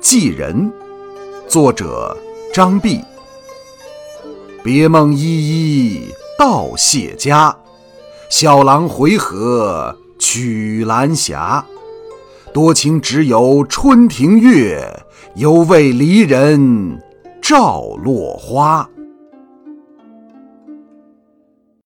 寄人作者张碧。别梦依依到谢家小郎回合曲阑霞。多情只有春庭月犹为离人照落花。